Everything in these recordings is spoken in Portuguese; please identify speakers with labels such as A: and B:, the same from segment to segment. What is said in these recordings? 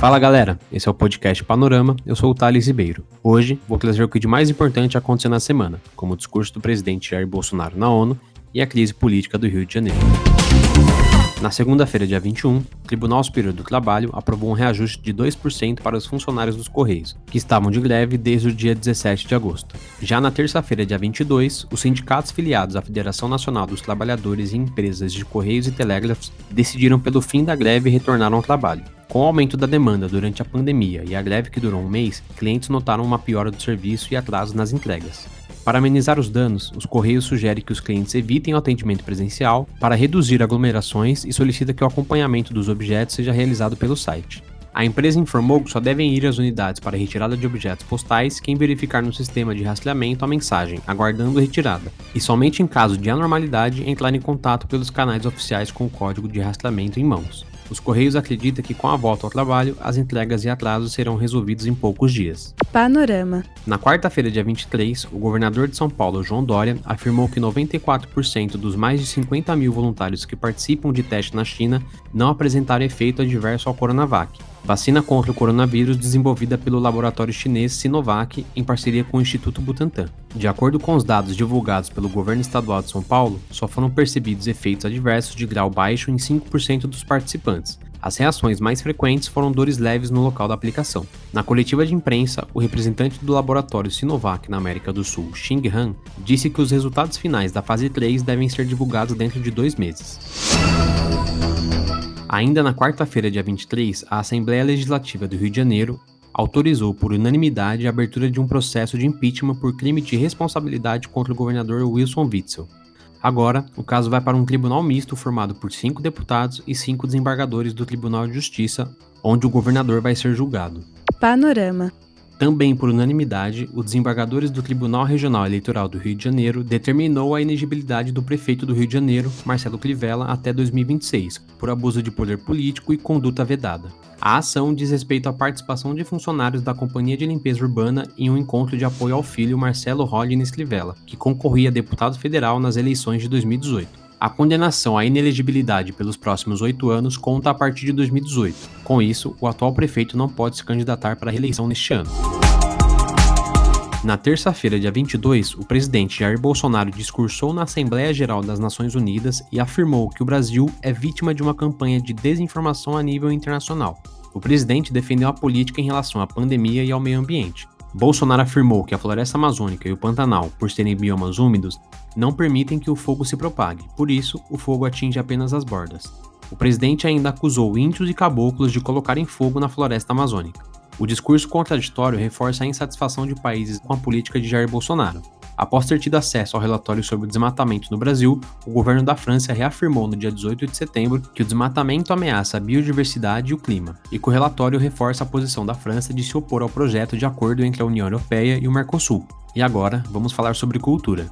A: Fala galera, esse é o podcast Panorama, eu sou o Thales Ribeiro. Hoje vou trazer o que de mais importante aconteceu na semana, como o discurso do presidente Jair Bolsonaro na ONU e a crise política do Rio de Janeiro. Na segunda-feira, dia 21, o Tribunal Superior do Trabalho aprovou um reajuste de 2% para os funcionários dos Correios, que estavam de greve desde o dia 17 de agosto. Já na terça-feira, dia 22, os sindicatos filiados à Federação Nacional dos Trabalhadores e Empresas de Correios e Telégrafos decidiram pelo fim da greve e retornaram ao trabalho. Com o aumento da demanda durante a pandemia e a greve que durou um mês, clientes notaram uma piora do serviço e atrasos nas entregas. Para amenizar os danos, os Correios sugerem que os clientes evitem o atendimento presencial para reduzir aglomerações e solicita que o acompanhamento dos objetos seja realizado pelo site. A empresa informou que só devem ir às unidades para retirada de objetos postais quem verificar no sistema de rastreamento a mensagem aguardando retirada, e somente em caso de anormalidade entrar em contato pelos canais oficiais com o código de rastreamento em mãos. Os Correios acreditam que com a volta ao trabalho, as entregas e atrasos serão resolvidos em poucos dias.
B: Panorama.
A: Na quarta-feira, dia 23, o governador de São Paulo, João Dória, afirmou que 94% dos mais de 50 mil voluntários que participam de teste na China não apresentaram efeito adverso ao Coronavac, vacina contra o coronavírus desenvolvida pelo laboratório chinês Sinovac em parceria com o Instituto Butantan. De acordo com os dados divulgados pelo governo estadual de São Paulo, só foram percebidos efeitos adversos de grau baixo em 5% dos participantes. As reações mais frequentes foram dores leves no local da aplicação. Na coletiva de imprensa, o representante do laboratório Sinovac na América do Sul, Xing Han, disse que os resultados finais da fase 3 devem ser divulgados dentro de dois meses. Ainda na quarta-feira, dia 23, a Assembleia Legislativa do Rio de Janeiro autorizou por unanimidade a abertura de um processo de impeachment por crime de responsabilidade contra o governador Wilson Witzel. Agora, o caso vai para um tribunal misto formado por cinco deputados e cinco desembargadores do Tribunal de Justiça, onde o governador vai ser julgado.
B: Panorama.
A: Também por unanimidade, os desembargadores do Tribunal Regional Eleitoral do Rio de Janeiro determinou a inegibilidade do prefeito do Rio de Janeiro, Marcelo Crivella, até 2026, por abuso de poder político e conduta vedada. A ação diz respeito à participação de funcionários da Companhia de Limpeza Urbana em um encontro de apoio ao filho Marcelo Rodrigues Crivella, que concorria a deputado federal nas eleições de 2018. A condenação à inelegibilidade pelos próximos oito anos conta a partir de 2018. Com isso, o atual prefeito não pode se candidatar para a reeleição neste ano. Na terça-feira, dia 22, o presidente Jair Bolsonaro discursou na Assembleia Geral das Nações Unidas e afirmou que o Brasil é vítima de uma campanha de desinformação a nível internacional. O presidente defendeu a política em relação à pandemia e ao meio ambiente, Bolsonaro afirmou que a floresta amazônica e o Pantanal, por serem biomas úmidos, não permitem que o fogo se propague, por isso, o fogo atinge apenas as bordas. O presidente ainda acusou índios e caboclos de colocarem fogo na floresta amazônica. O discurso contraditório reforça a insatisfação de países com a política de Jair Bolsonaro. Após ter tido acesso ao relatório sobre o desmatamento no Brasil, o governo da França reafirmou no dia 18 de setembro que o desmatamento ameaça a biodiversidade e o clima, e que o relatório reforça a posição da França de se opor ao projeto de acordo entre a União Europeia e o Mercosul. E agora, vamos falar sobre cultura.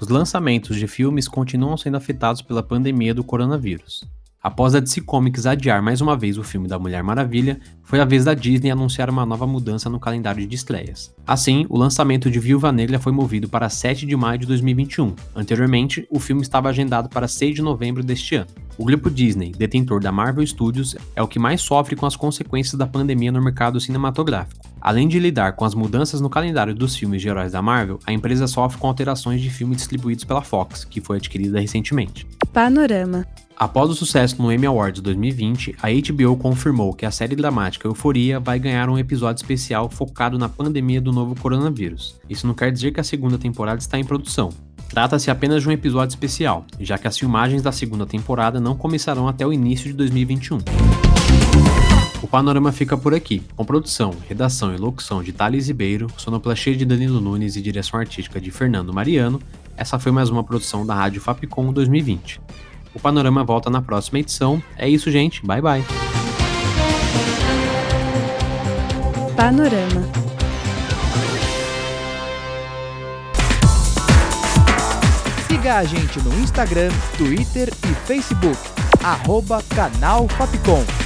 A: Os lançamentos de filmes continuam sendo afetados pela pandemia do coronavírus. Após a DC Comics adiar mais uma vez o filme da Mulher Maravilha, foi a vez da Disney anunciar uma nova mudança no calendário de estreias. Assim, o lançamento de Viúva Negra foi movido para 7 de maio de 2021. Anteriormente, o filme estava agendado para 6 de novembro deste ano. O grupo Disney, detentor da Marvel Studios, é o que mais sofre com as consequências da pandemia no mercado cinematográfico. Além de lidar com as mudanças no calendário dos filmes de heróis da Marvel, a empresa sofre com alterações de filmes distribuídos pela Fox, que foi adquirida recentemente.
B: Panorama.
A: Após o sucesso no Emmy Awards 2020, a HBO confirmou que a série dramática Euforia vai ganhar um episódio especial focado na pandemia do novo coronavírus. Isso não quer dizer que a segunda temporada está em produção. Trata-se apenas de um episódio especial, já que as filmagens da segunda temporada não começarão até o início de 2021. O panorama fica por aqui, com produção, redação e locução de Thales Ribeiro, sonoplastia de Danilo Nunes e direção artística de Fernando Mariano. Essa foi mais uma produção da Rádio Fapcom 2020. O Panorama volta na próxima edição. É isso, gente. Bye bye.
B: Panorama.
C: Siga a gente no Instagram, Twitter e Facebook. Arroba Canal Fapcom.